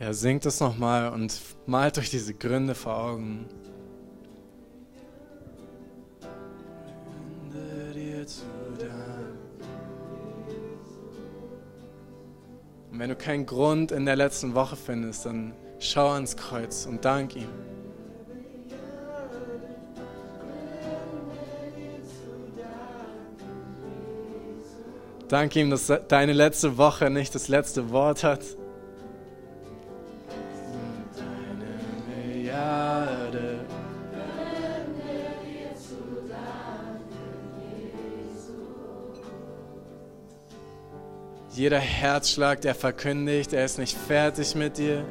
Ja, singt es nochmal und malt euch diese Gründe vor Augen. Und wenn du keinen Grund in der letzten Woche findest, dann schau ans Kreuz und dank ihm. Dank ihm, dass deine letzte Woche nicht das letzte Wort hat. Jeder Herzschlag, der verkündigt, er ist nicht fertig mit dir.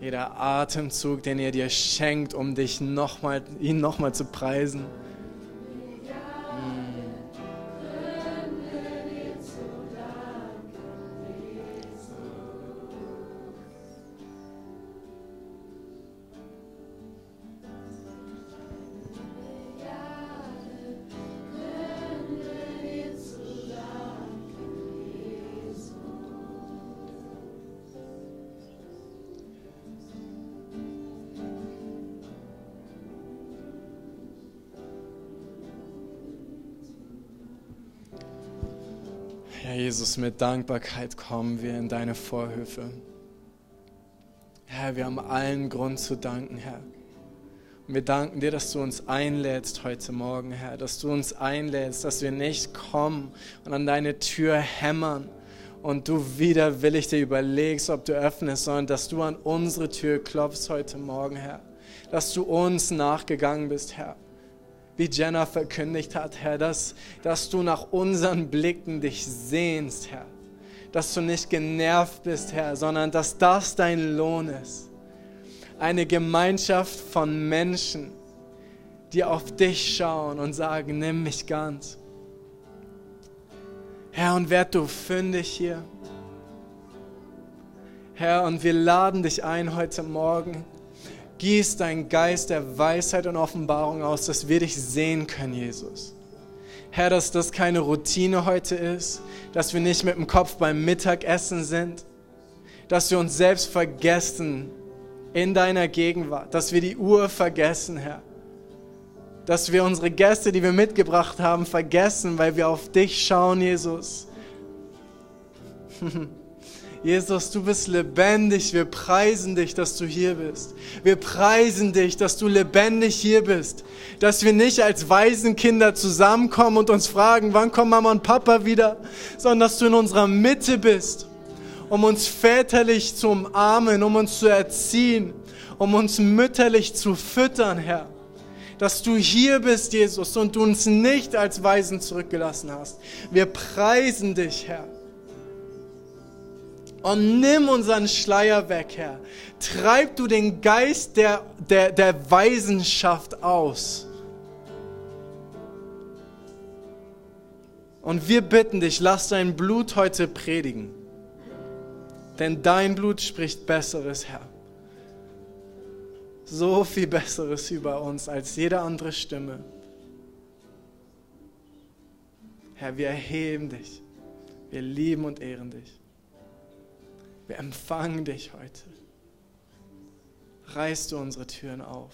Jeder Atemzug, den er dir schenkt, um dich noch mal, ihn nochmal zu preisen. Dankbarkeit kommen wir in deine Vorhöfe. Herr, wir haben allen Grund zu danken, Herr. Und wir danken dir, dass du uns einlädst heute Morgen, Herr, dass du uns einlädst, dass wir nicht kommen und an deine Tür hämmern und du widerwillig dir überlegst, ob du öffnest, sondern dass du an unsere Tür klopfst heute Morgen, Herr. Dass du uns nachgegangen bist, Herr wie Jenna verkündigt hat, Herr, dass, dass du nach unseren Blicken dich sehnst, Herr. Dass du nicht genervt bist, Herr, sondern dass das dein Lohn ist. Eine Gemeinschaft von Menschen, die auf dich schauen und sagen, nimm mich ganz. Herr, und werd du fündig hier. Herr, und wir laden dich ein heute Morgen Gieß deinen Geist der Weisheit und Offenbarung aus, dass wir dich sehen können, Jesus. Herr, dass das keine Routine heute ist, dass wir nicht mit dem Kopf beim Mittagessen sind, dass wir uns selbst vergessen in deiner Gegenwart, dass wir die Uhr vergessen, Herr. Dass wir unsere Gäste, die wir mitgebracht haben, vergessen, weil wir auf dich schauen, Jesus. Jesus, du bist lebendig. Wir preisen dich, dass du hier bist. Wir preisen dich, dass du lebendig hier bist. Dass wir nicht als Waisenkinder zusammenkommen und uns fragen, wann kommen Mama und Papa wieder, sondern dass du in unserer Mitte bist, um uns väterlich zu umarmen, um uns zu erziehen, um uns mütterlich zu füttern, Herr. Dass du hier bist, Jesus, und du uns nicht als Waisen zurückgelassen hast. Wir preisen dich, Herr. Und nimm unseren Schleier weg, Herr. Treib du den Geist der, der, der Weisenschaft aus. Und wir bitten dich, lass dein Blut heute predigen. Denn dein Blut spricht Besseres, Herr. So viel Besseres über uns als jede andere Stimme. Herr, wir erheben dich. Wir lieben und ehren dich. Wir empfangen dich heute. Reißt du unsere Türen auf.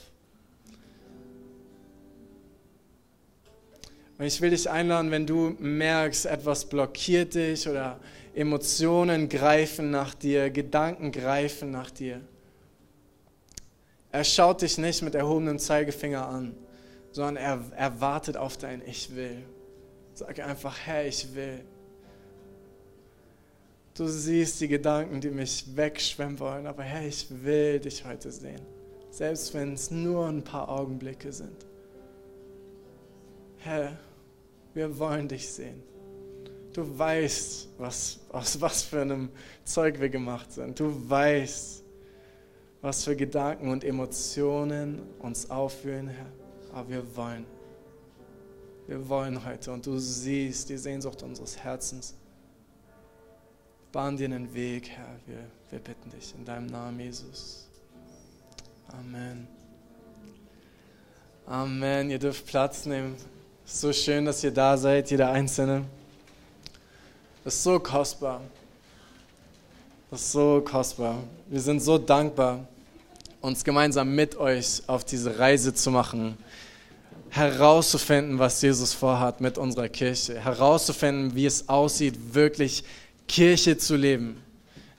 Und ich will dich einladen, wenn du merkst, etwas blockiert dich oder Emotionen greifen nach dir, Gedanken greifen nach dir. Er schaut dich nicht mit erhobenem Zeigefinger an, sondern er, er wartet auf dein Ich will. Sag einfach, Herr, ich will. Du siehst die Gedanken, die mich wegschwemmen wollen, aber Herr, ich will dich heute sehen, selbst wenn es nur ein paar Augenblicke sind. Herr, wir wollen dich sehen. Du weißt, was, aus was für einem Zeug wir gemacht sind. Du weißt, was für Gedanken und Emotionen uns aufführen, Herr. Aber wir wollen. Wir wollen heute und du siehst die Sehnsucht unseres Herzens bahn dir einen Weg, Herr. Wir, wir bitten dich in deinem Namen, Jesus. Amen. Amen. Ihr dürft Platz nehmen. So schön, dass ihr da seid, jeder Einzelne. Das ist so kostbar. Das ist so kostbar. Wir sind so dankbar, uns gemeinsam mit euch auf diese Reise zu machen, herauszufinden, was Jesus vorhat mit unserer Kirche, herauszufinden, wie es aussieht, wirklich Kirche zu leben.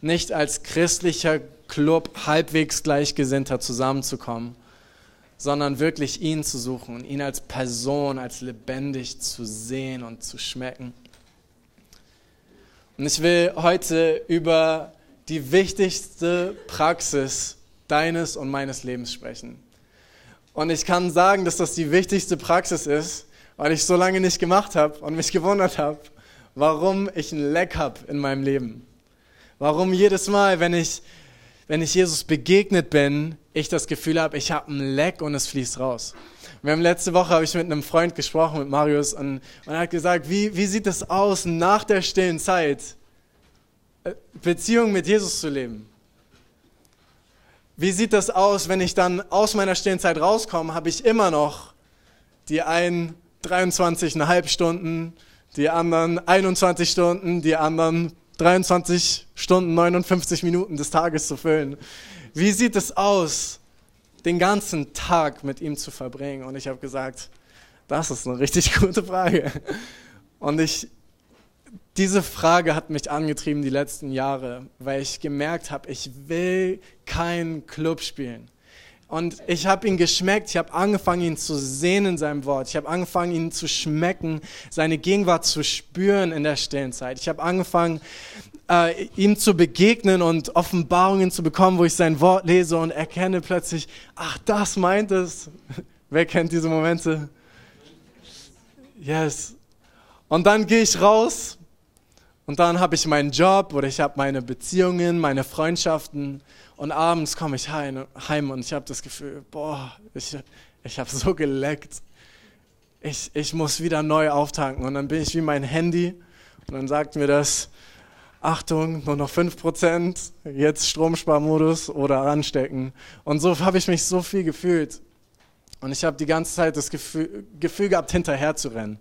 Nicht als christlicher Club halbwegs Gleichgesinnter zusammenzukommen, sondern wirklich ihn zu suchen und ihn als Person, als lebendig zu sehen und zu schmecken. Und ich will heute über die wichtigste Praxis deines und meines Lebens sprechen. Und ich kann sagen, dass das die wichtigste Praxis ist, weil ich so lange nicht gemacht habe und mich gewundert habe, warum ich ein Leck habe in meinem Leben. Warum jedes Mal, wenn ich, wenn ich Jesus begegnet bin, ich das Gefühl habe, ich habe ein Leck und es fließt raus. Wir haben letzte Woche habe ich mit einem Freund gesprochen, mit Marius, und, und er hat gesagt, wie, wie sieht es aus, nach der stillen Zeit äh, Beziehung mit Jesus zu leben? Wie sieht das aus, wenn ich dann aus meiner stillen Zeit rauskomme, habe ich immer noch die einen 23,5 Stunden, die anderen 21 Stunden, die anderen 23 Stunden 59 Minuten des Tages zu füllen. Wie sieht es aus, den ganzen Tag mit ihm zu verbringen? Und ich habe gesagt, das ist eine richtig gute Frage. Und ich, diese Frage hat mich angetrieben die letzten Jahre, weil ich gemerkt habe, ich will keinen Club spielen. Und ich habe ihn geschmeckt, ich habe angefangen, ihn zu sehen in seinem Wort. Ich habe angefangen, ihn zu schmecken, seine Gegenwart zu spüren in der stillen Zeit. Ich habe angefangen, äh, ihm zu begegnen und Offenbarungen zu bekommen, wo ich sein Wort lese und erkenne plötzlich, ach, das meint es. Wer kennt diese Momente? Yes. Und dann gehe ich raus und dann habe ich meinen Job oder ich habe meine Beziehungen, meine Freundschaften und abends komme ich heim und ich habe das Gefühl, boah, ich, ich habe so geleckt. Ich, ich muss wieder neu auftanken und dann bin ich wie mein Handy und dann sagt mir das, Achtung, nur noch 5%, jetzt Stromsparmodus oder anstecken. Und so habe ich mich so viel gefühlt. Und ich habe die ganze Zeit das Gefühl, Gefühl gehabt, hinterher zu rennen.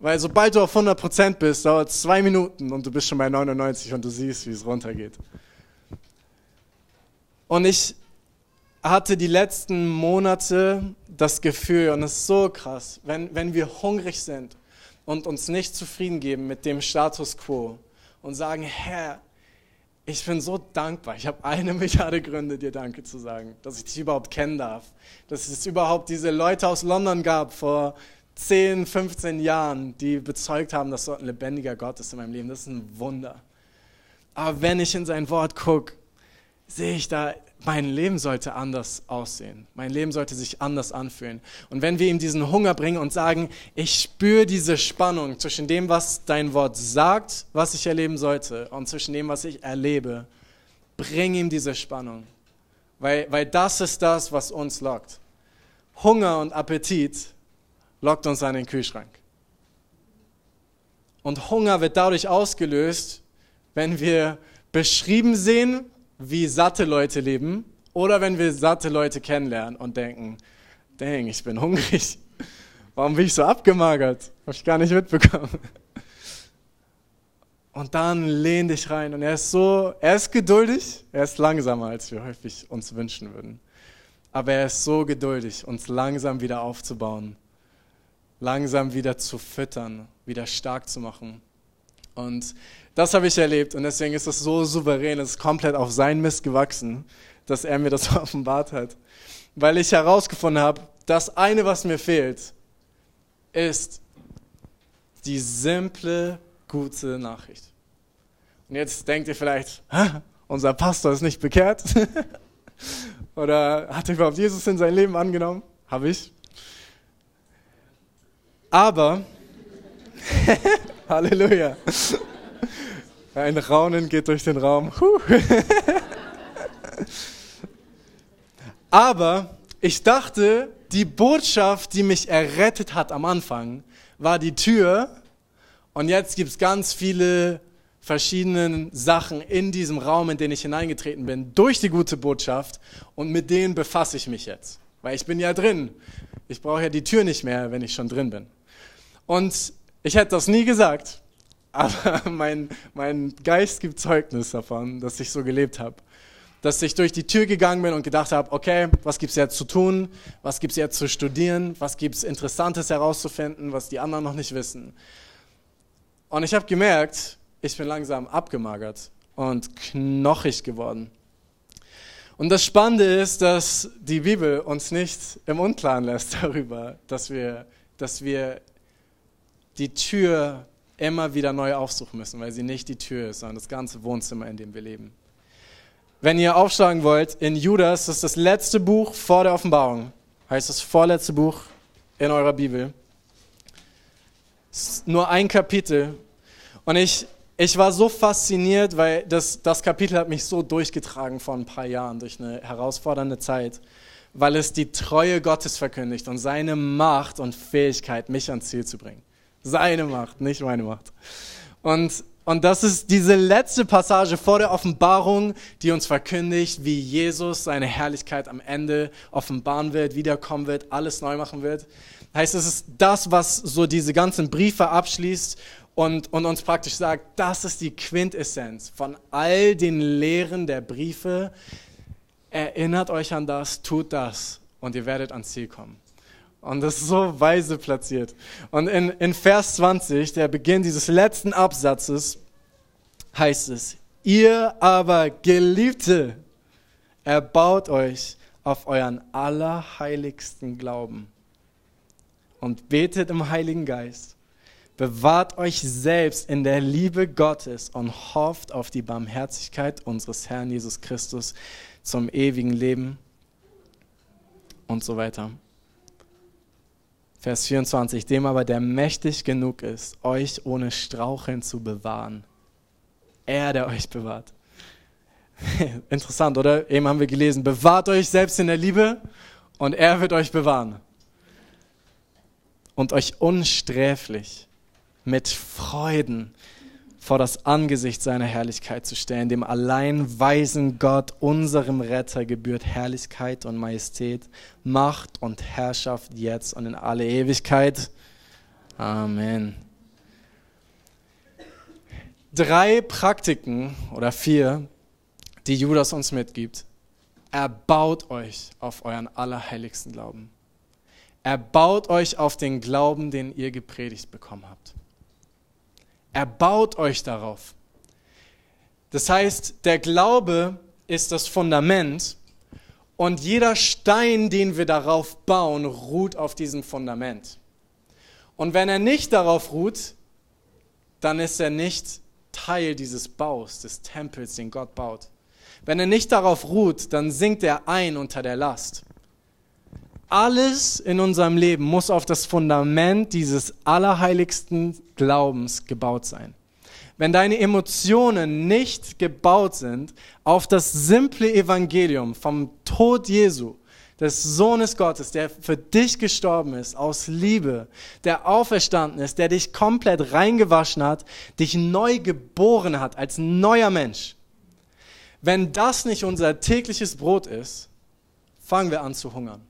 Weil sobald du auf 100% bist, dauert es zwei Minuten und du bist schon bei 99 und du siehst, wie es runtergeht. Und ich hatte die letzten Monate das Gefühl, und es ist so krass, wenn, wenn wir hungrig sind und uns nicht zufrieden geben mit dem Status quo, und sagen, Herr, ich bin so dankbar. Ich habe eine Milliarde Gründe, dir Danke zu sagen, dass ich dich überhaupt kennen darf. Dass es überhaupt diese Leute aus London gab vor 10, 15 Jahren, die bezeugt haben, dass dort ein lebendiger Gott ist in meinem Leben. Das ist ein Wunder. Aber wenn ich in sein Wort gucke, sehe ich da mein Leben sollte anders aussehen. Mein Leben sollte sich anders anfühlen. Und wenn wir ihm diesen Hunger bringen und sagen, ich spüre diese Spannung zwischen dem, was dein Wort sagt, was ich erleben sollte, und zwischen dem, was ich erlebe, bring ihm diese Spannung. Weil, weil das ist das, was uns lockt. Hunger und Appetit lockt uns an den Kühlschrank. Und Hunger wird dadurch ausgelöst, wenn wir beschrieben sehen, wie satte Leute leben oder wenn wir satte Leute kennenlernen und denken, dang, ich bin hungrig. Warum bin ich so abgemagert? Habe ich gar nicht mitbekommen. Und dann lehn dich rein. Und er ist so, er ist geduldig, er ist langsamer, als wir häufig uns wünschen würden. Aber er ist so geduldig, uns langsam wieder aufzubauen, langsam wieder zu füttern, wieder stark zu machen. Und das habe ich erlebt und deswegen ist es so souverän, es ist komplett auf sein Mist gewachsen, dass er mir das offenbart hat. Weil ich herausgefunden habe, das eine, was mir fehlt, ist die simple, gute Nachricht. Und jetzt denkt ihr vielleicht, unser Pastor ist nicht bekehrt? Oder hat er überhaupt Jesus in sein Leben angenommen? Habe ich. Aber, Halleluja. Ein Raunen geht durch den Raum. Aber ich dachte, die Botschaft, die mich errettet hat am Anfang, war die Tür. Und jetzt gibt es ganz viele verschiedene Sachen in diesem Raum, in den ich hineingetreten bin, durch die gute Botschaft. Und mit denen befasse ich mich jetzt. Weil ich bin ja drin. Ich brauche ja die Tür nicht mehr, wenn ich schon drin bin. Und ich hätte das nie gesagt, aber mein, mein Geist gibt Zeugnis davon, dass ich so gelebt habe. Dass ich durch die Tür gegangen bin und gedacht habe, okay, was gibt es jetzt zu tun? Was gibt es jetzt zu studieren? Was gibt es Interessantes herauszufinden, was die anderen noch nicht wissen? Und ich habe gemerkt, ich bin langsam abgemagert und knochig geworden. Und das Spannende ist, dass die Bibel uns nicht im Unklaren lässt darüber, dass wir, dass wir die Tür immer wieder neu aufsuchen müssen, weil sie nicht die Tür ist, sondern das ganze Wohnzimmer, in dem wir leben. Wenn ihr aufschlagen wollt, in Judas, das ist das letzte Buch vor der Offenbarung, heißt das vorletzte Buch in eurer Bibel. Ist nur ein Kapitel. Und ich ich war so fasziniert, weil das, das Kapitel hat mich so durchgetragen vor ein paar Jahren durch eine herausfordernde Zeit, weil es die Treue Gottes verkündigt und seine Macht und Fähigkeit, mich ans Ziel zu bringen. Seine Macht, nicht meine Macht. Und, und das ist diese letzte Passage vor der Offenbarung, die uns verkündigt, wie Jesus seine Herrlichkeit am Ende offenbaren wird, wiederkommen wird, alles neu machen wird. Heißt, es ist das, was so diese ganzen Briefe abschließt und, und uns praktisch sagt, das ist die Quintessenz von all den Lehren der Briefe. Erinnert euch an das, tut das und ihr werdet ans Ziel kommen. Und das ist so weise platziert. Und in, in Vers 20, der Beginn dieses letzten Absatzes, heißt es, ihr aber Geliebte, erbaut euch auf euren allerheiligsten Glauben und betet im Heiligen Geist Bewahrt euch selbst in der Liebe Gottes und hofft auf die Barmherzigkeit unseres Herrn Jesus Christus zum ewigen Leben und so weiter. Vers 24, dem aber der mächtig genug ist, euch ohne Straucheln zu bewahren. Er, der euch bewahrt. Interessant, oder? Eben haben wir gelesen, bewahrt euch selbst in der Liebe und er wird euch bewahren. Und euch unsträflich mit Freuden vor das Angesicht seiner Herrlichkeit zu stellen. Dem allein weisen Gott, unserem Retter, gebührt Herrlichkeit und Majestät, Macht und Herrschaft jetzt und in alle Ewigkeit. Amen. Drei Praktiken oder vier, die Judas uns mitgibt. Erbaut euch auf euren allerheiligsten Glauben. Erbaut euch auf den Glauben, den ihr gepredigt bekommen habt. Erbaut euch darauf. Das heißt, der Glaube ist das Fundament und jeder Stein, den wir darauf bauen, ruht auf diesem Fundament. Und wenn er nicht darauf ruht, dann ist er nicht Teil dieses Baus, des Tempels, den Gott baut. Wenn er nicht darauf ruht, dann sinkt er ein unter der Last. Alles in unserem Leben muss auf das Fundament dieses allerheiligsten Glaubens gebaut sein. Wenn deine Emotionen nicht gebaut sind auf das simple Evangelium vom Tod Jesu, des Sohnes Gottes, der für dich gestorben ist, aus Liebe, der auferstanden ist, der dich komplett reingewaschen hat, dich neu geboren hat als neuer Mensch. Wenn das nicht unser tägliches Brot ist, fangen wir an zu hungern.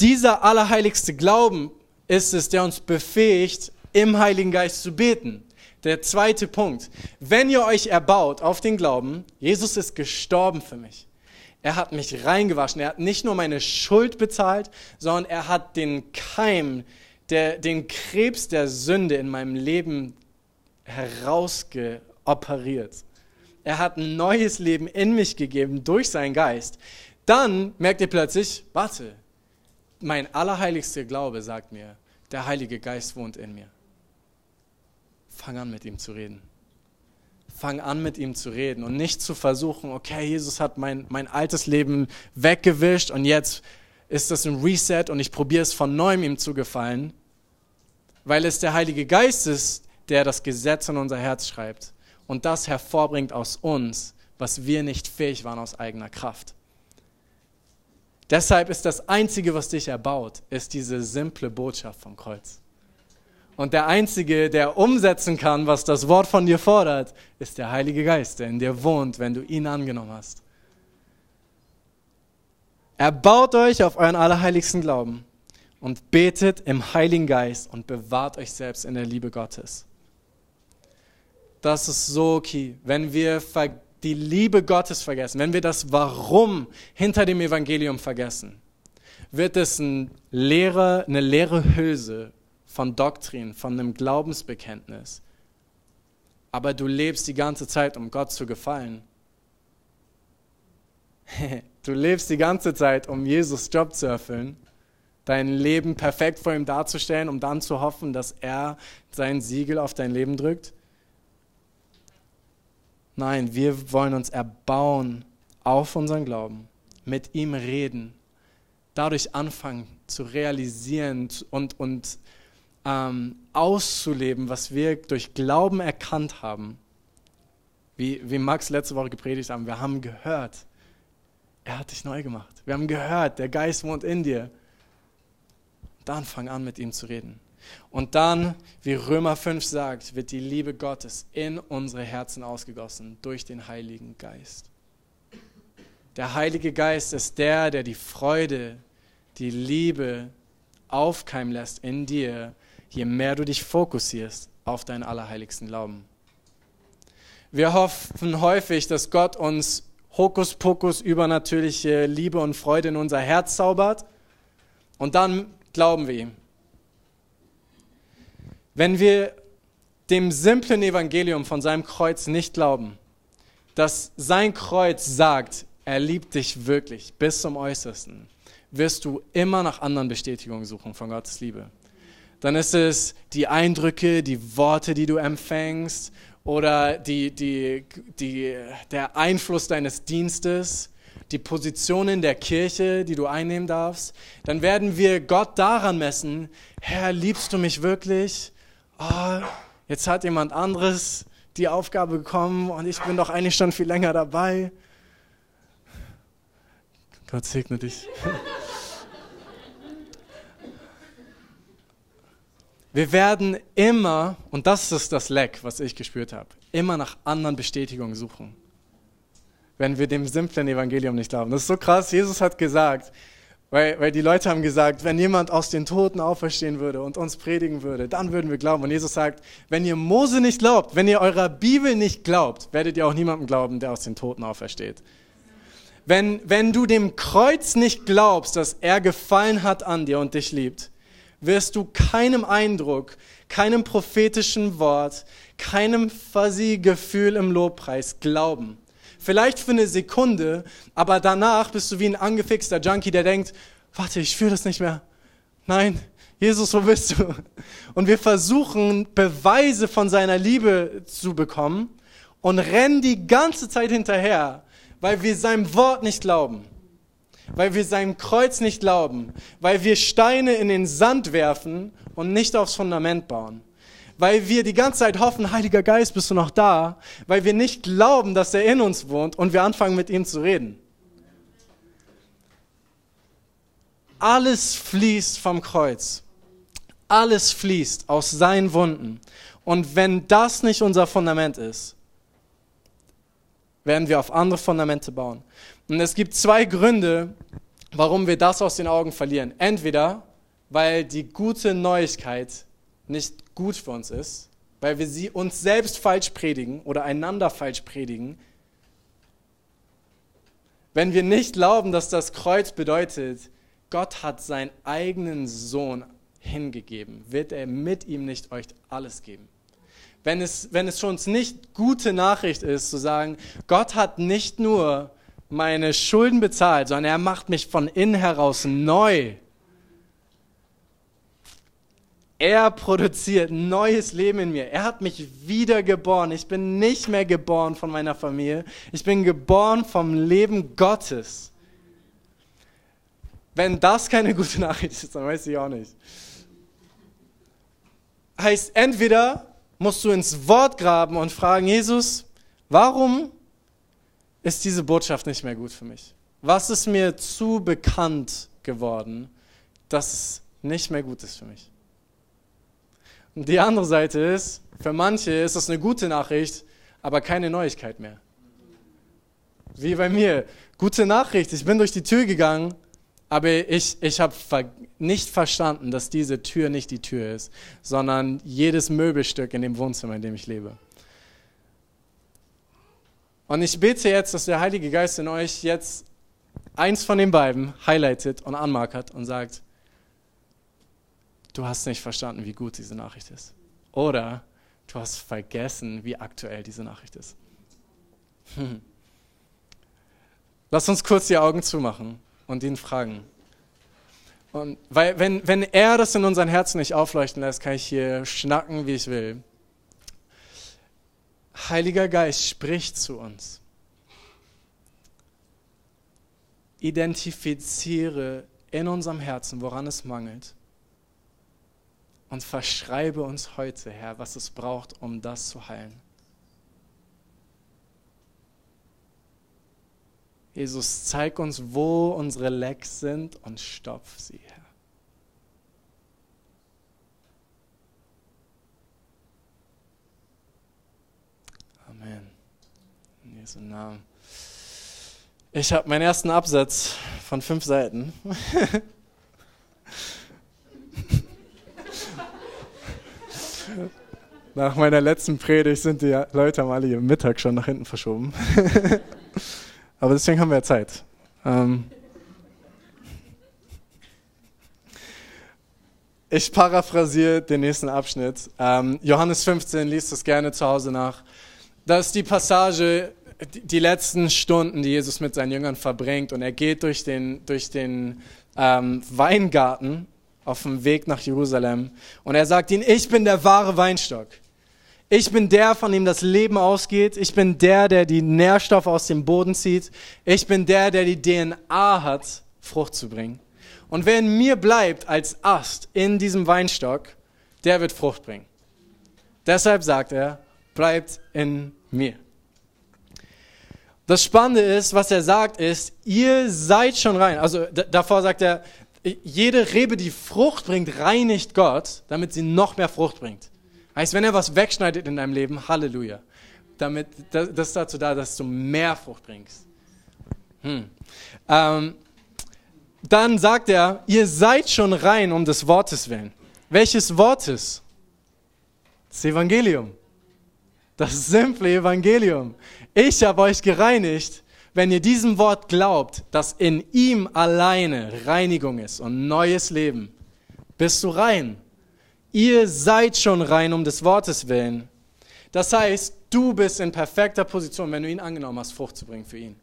Dieser allerheiligste Glauben ist es, der uns befähigt, im Heiligen Geist zu beten. Der zweite Punkt. Wenn ihr euch erbaut auf den Glauben, Jesus ist gestorben für mich. Er hat mich reingewaschen. Er hat nicht nur meine Schuld bezahlt, sondern er hat den Keim, der, den Krebs der Sünde in meinem Leben herausgeoperiert. Er hat ein neues Leben in mich gegeben durch seinen Geist. Dann merkt ihr plötzlich, warte, mein allerheiligster Glaube sagt mir, der Heilige Geist wohnt in mir. Fang an mit ihm zu reden. Fang an mit ihm zu reden und nicht zu versuchen, okay, Jesus hat mein, mein altes Leben weggewischt und jetzt ist das ein Reset und ich probiere es von neuem ihm zu gefallen, weil es der Heilige Geist ist, der das Gesetz in unser Herz schreibt und das hervorbringt aus uns, was wir nicht fähig waren aus eigener Kraft. Deshalb ist das Einzige, was dich erbaut, ist diese simple Botschaft vom Kreuz. Und der Einzige, der umsetzen kann, was das Wort von dir fordert, ist der Heilige Geist, der in dir wohnt, wenn du ihn angenommen hast. Erbaut euch auf euren allerheiligsten Glauben und betet im Heiligen Geist und bewahrt euch selbst in der Liebe Gottes. Das ist so key. Wenn wir die Liebe Gottes vergessen, wenn wir das Warum hinter dem Evangelium vergessen, wird es ein leere, eine leere Hülse von Doktrin, von einem Glaubensbekenntnis. Aber du lebst die ganze Zeit, um Gott zu gefallen. Du lebst die ganze Zeit, um Jesus Job zu erfüllen, dein Leben perfekt vor ihm darzustellen, um dann zu hoffen, dass er sein Siegel auf dein Leben drückt. Nein, wir wollen uns erbauen auf unseren Glauben, mit ihm reden, dadurch anfangen zu realisieren und, und ähm, auszuleben, was wir durch Glauben erkannt haben. Wie, wie Max letzte Woche gepredigt haben, wir haben gehört, er hat dich neu gemacht. Wir haben gehört, der Geist wohnt in dir. Dann fang an, mit ihm zu reden. Und dann, wie Römer 5 sagt, wird die Liebe Gottes in unsere Herzen ausgegossen durch den Heiligen Geist. Der Heilige Geist ist der, der die Freude, die Liebe aufkeimen lässt in dir, je mehr du dich fokussierst auf deinen allerheiligsten Glauben. Wir hoffen häufig, dass Gott uns Hokuspokus übernatürliche Liebe und Freude in unser Herz zaubert und dann glauben wir ihm. Wenn wir dem simplen Evangelium von seinem Kreuz nicht glauben, dass sein Kreuz sagt, er liebt dich wirklich bis zum Äußersten, wirst du immer nach anderen Bestätigungen suchen von Gottes Liebe. Dann ist es die Eindrücke, die Worte, die du empfängst oder die, die, die, der Einfluss deines Dienstes, die Position in der Kirche, die du einnehmen darfst, dann werden wir Gott daran messen, Herr, liebst du mich wirklich? Oh, jetzt hat jemand anderes die Aufgabe bekommen und ich bin doch eigentlich schon viel länger dabei. Gott segne dich. Wir werden immer, und das ist das Leck, was ich gespürt habe, immer nach anderen Bestätigungen suchen, wenn wir dem simplen Evangelium nicht glauben. Das ist so krass. Jesus hat gesagt, weil, weil die Leute haben gesagt, wenn jemand aus den Toten auferstehen würde und uns predigen würde, dann würden wir glauben. Und Jesus sagt, wenn ihr Mose nicht glaubt, wenn ihr eurer Bibel nicht glaubt, werdet ihr auch niemandem glauben, der aus den Toten aufersteht. Wenn, wenn du dem Kreuz nicht glaubst, dass er gefallen hat an dir und dich liebt, wirst du keinem Eindruck, keinem prophetischen Wort, keinem fuzzy Gefühl im Lobpreis glauben. Vielleicht für eine Sekunde, aber danach bist du wie ein angefixter Junkie, der denkt, warte, ich fühle das nicht mehr. Nein, Jesus, wo bist du? Und wir versuchen, Beweise von seiner Liebe zu bekommen und rennen die ganze Zeit hinterher, weil wir seinem Wort nicht glauben weil wir seinem Kreuz nicht glauben, weil wir Steine in den Sand werfen und nicht aufs Fundament bauen, weil wir die ganze Zeit hoffen, Heiliger Geist, bist du noch da, weil wir nicht glauben, dass er in uns wohnt und wir anfangen mit ihm zu reden. Alles fließt vom Kreuz. Alles fließt aus seinen Wunden. Und wenn das nicht unser Fundament ist, werden wir auf andere Fundamente bauen. Und es gibt zwei Gründe, warum wir das aus den Augen verlieren. Entweder, weil die gute Neuigkeit nicht gut für uns ist, weil wir sie uns selbst falsch predigen oder einander falsch predigen. Wenn wir nicht glauben, dass das Kreuz bedeutet, Gott hat seinen eigenen Sohn hingegeben, wird er mit ihm nicht euch alles geben wenn es, wenn es schon nicht gute Nachricht ist, zu sagen, Gott hat nicht nur meine Schulden bezahlt, sondern er macht mich von innen heraus neu. Er produziert neues Leben in mir. Er hat mich wiedergeboren. Ich bin nicht mehr geboren von meiner Familie. Ich bin geboren vom Leben Gottes. Wenn das keine gute Nachricht ist, dann weiß ich auch nicht. Heißt entweder musst du ins Wort graben und fragen, Jesus, warum ist diese Botschaft nicht mehr gut für mich? Was ist mir zu bekannt geworden, dass es nicht mehr gut ist für mich? Die andere Seite ist, für manche ist das eine gute Nachricht, aber keine Neuigkeit mehr. Wie bei mir. Gute Nachricht, ich bin durch die Tür gegangen, Aber ich, ich habe ver nicht verstanden, dass diese Tür nicht die Tür ist, sondern jedes Möbelstück in dem Wohnzimmer, in dem ich lebe. Und ich bete jetzt, dass der Heilige Geist in euch jetzt eins von den beiden highlightet und anmarkert und sagt, du hast nicht verstanden, wie gut diese Nachricht ist. Oder du hast vergessen, wie aktuell diese Nachricht ist. Hm. Lass uns kurz die Augen zumachen und ihn fragen. Und weil, wenn, wenn er das in unseren Herzen nicht aufleuchten lässt, kann ich hier schnacken, wie ich will. Heiliger Geist spricht zu uns. Identifiziere in unserem Herzen, woran es mangelt. Und verschreibe uns heute, Herr, was es braucht, um das zu heilen. Jesus, zeig uns, wo unsere Lecks sind und stopf sie, Herr. Amen. In Jesu Namen. Ich habe meinen ersten Absatz von fünf Seiten. Nach meiner letzten Predigt sind die Leute am alle ihren Mittag schon nach hinten verschoben. Aber deswegen haben wir ja Zeit. Ähm ich paraphrasiere den nächsten Abschnitt. Ähm, Johannes 15, liest es gerne zu Hause nach. Das ist die Passage, die letzten Stunden, die Jesus mit seinen Jüngern verbringt. Und er geht durch den, durch den ähm, Weingarten auf dem Weg nach Jerusalem. Und er sagt ihnen, ich bin der wahre Weinstock. Ich bin der, von dem das Leben ausgeht. Ich bin der, der die Nährstoffe aus dem Boden zieht. Ich bin der, der die DNA hat, Frucht zu bringen. Und wer in mir bleibt als Ast in diesem Weinstock, der wird Frucht bringen. Deshalb sagt er, bleibt in mir. Das Spannende ist, was er sagt, ist, ihr seid schon rein. Also davor sagt er, jede Rebe, die Frucht bringt, reinigt Gott, damit sie noch mehr Frucht bringt. Heißt, wenn er was wegschneidet in deinem Leben, Halleluja. Damit, das, ist dazu da, dass du mehr Frucht bringst. Hm. Ähm, dann sagt er, ihr seid schon rein um des Wortes willen. Welches Wortes? Das Evangelium. Das simple Evangelium. Ich habe euch gereinigt, wenn ihr diesem Wort glaubt, dass in ihm alleine Reinigung ist und neues Leben. Bist du rein? Ihr seid schon rein um des Wortes willen. Das heißt, du bist in perfekter Position, wenn du ihn angenommen hast, Frucht zu bringen für ihn.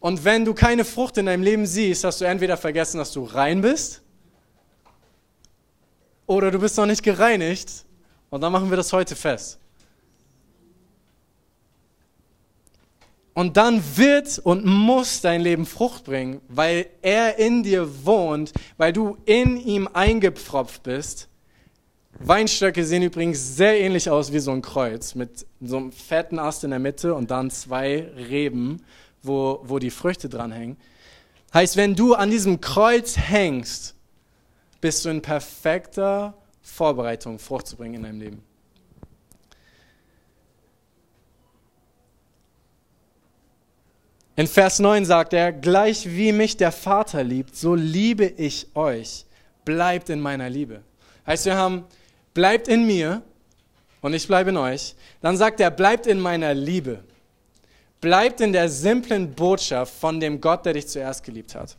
Und wenn du keine Frucht in deinem Leben siehst, hast du entweder vergessen, dass du rein bist, oder du bist noch nicht gereinigt. Und dann machen wir das heute fest. Und dann wird und muss dein Leben Frucht bringen, weil er in dir wohnt, weil du in ihm eingepfropft bist. Weinstöcke sehen übrigens sehr ähnlich aus wie so ein Kreuz mit so einem fetten Ast in der Mitte und dann zwei Reben, wo, wo die Früchte dranhängen. Heißt, wenn du an diesem Kreuz hängst, bist du in perfekter Vorbereitung, Frucht zu bringen in deinem Leben. In Vers 9 sagt er, gleich wie mich der Vater liebt, so liebe ich euch. Bleibt in meiner Liebe. Heißt, wir haben, bleibt in mir und ich bleibe in euch. Dann sagt er, bleibt in meiner Liebe. Bleibt in der simplen Botschaft von dem Gott, der dich zuerst geliebt hat.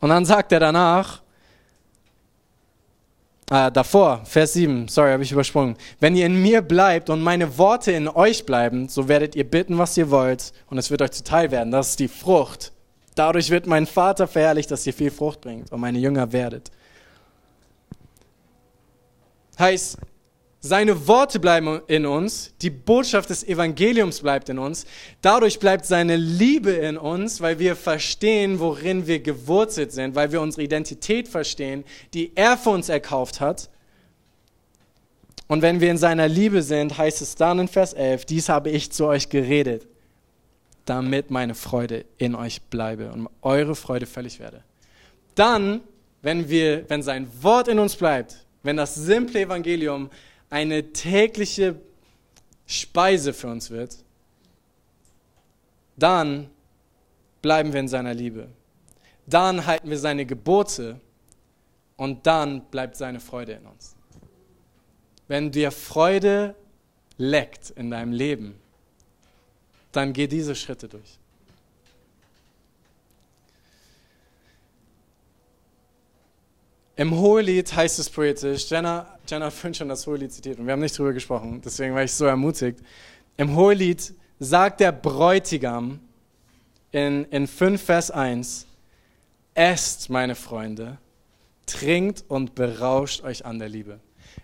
Und dann sagt er danach, äh, davor, Vers 7, sorry, habe ich übersprungen. Wenn ihr in mir bleibt und meine Worte in euch bleiben, so werdet ihr bitten, was ihr wollt, und es wird euch zuteil werden. Das ist die Frucht. Dadurch wird mein Vater verherrlicht, dass ihr viel Frucht bringt und meine Jünger werdet. Heißt, seine Worte bleiben in uns, die Botschaft des Evangeliums bleibt in uns, dadurch bleibt seine Liebe in uns, weil wir verstehen, worin wir gewurzelt sind, weil wir unsere Identität verstehen, die er für uns erkauft hat. Und wenn wir in seiner Liebe sind, heißt es dann in Vers 11, dies habe ich zu euch geredet, damit meine Freude in euch bleibe und eure Freude völlig werde. Dann, wenn wir, wenn sein Wort in uns bleibt, wenn das simple Evangelium eine tägliche Speise für uns wird, dann bleiben wir in seiner Liebe. Dann halten wir seine Gebote und dann bleibt seine Freude in uns. Wenn dir Freude leckt in deinem Leben, dann geh diese Schritte durch. Im Hohelied heißt es poetisch, Jenna, Jenna hat vorhin schon das Hohelied zitiert und wir haben nicht drüber gesprochen, deswegen war ich so ermutigt. Im Hohelied sagt der Bräutigam in, in 5 Vers 1, Esst, meine Freunde, trinkt und berauscht euch an der Liebe.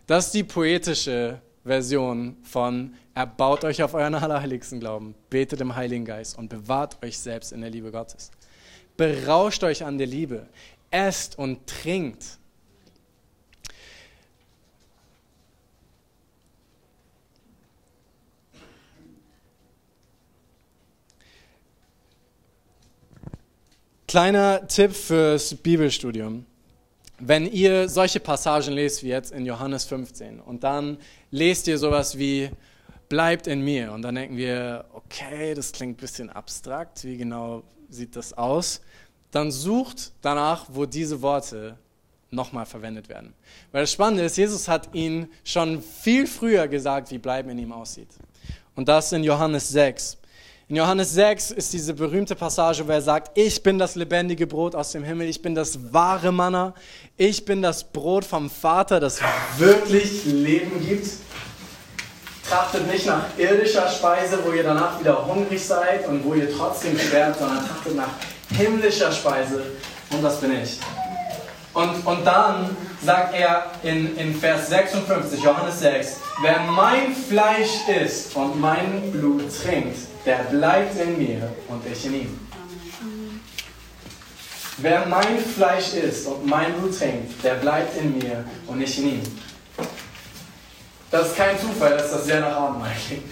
Das ist die poetische Version von Erbaut euch auf euren allerheiligsten Glauben, betet im Heiligen Geist und bewahrt euch selbst in der Liebe Gottes. Berauscht euch an der Liebe, esst und trinkt. Kleiner Tipp fürs Bibelstudium. Wenn ihr solche Passagen lest wie jetzt in Johannes 15 und dann lest ihr sowas wie bleibt in mir und dann denken wir, okay, das klingt ein bisschen abstrakt, wie genau sieht das aus? Dann sucht danach, wo diese Worte nochmal verwendet werden. Weil das Spannende ist, Jesus hat ihnen schon viel früher gesagt, wie bleiben in ihm aussieht. Und das in Johannes 6. In Johannes 6 ist diese berühmte Passage, wo er sagt, ich bin das lebendige Brot aus dem Himmel, ich bin das wahre Manna, ich bin das Brot vom Vater, das wirklich Leben gibt. Trachtet nicht nach irdischer Speise, wo ihr danach wieder hungrig seid und wo ihr trotzdem sterbt, sondern trachtet nach himmlischer Speise und das bin ich. Und, und dann sagt er in, in Vers 56, Johannes 6, wer mein Fleisch isst und mein Blut trinkt, der bleibt in mir und ich in ihm. Wer mein Fleisch isst und mein Blut trinkt, der bleibt in mir und ich in ihm. Das ist kein Zufall, dass das sehr nach Abendmahl klingt.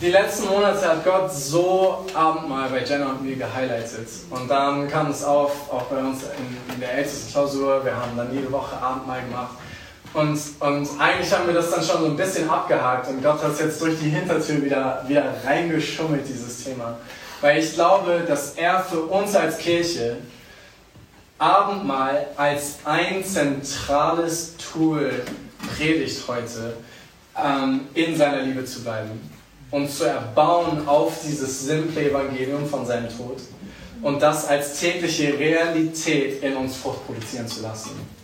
Die letzten Monate hat Gott so Abendmahl bei Jenna und mir gehighlightet. Und dann kam es auf, auch bei uns in, in der ältesten Klausur. Wir haben dann jede Woche Abendmahl gemacht. Und, und eigentlich haben wir das dann schon so ein bisschen abgehakt und Gott hat es jetzt durch die Hintertür wieder, wieder reingeschummelt, dieses Thema. Weil ich glaube, dass er für uns als Kirche Abendmahl als ein zentrales Tool predigt heute, ähm, in seiner Liebe zu bleiben und zu erbauen auf dieses simple Evangelium von seinem Tod und das als tägliche Realität in uns Frucht produzieren zu lassen.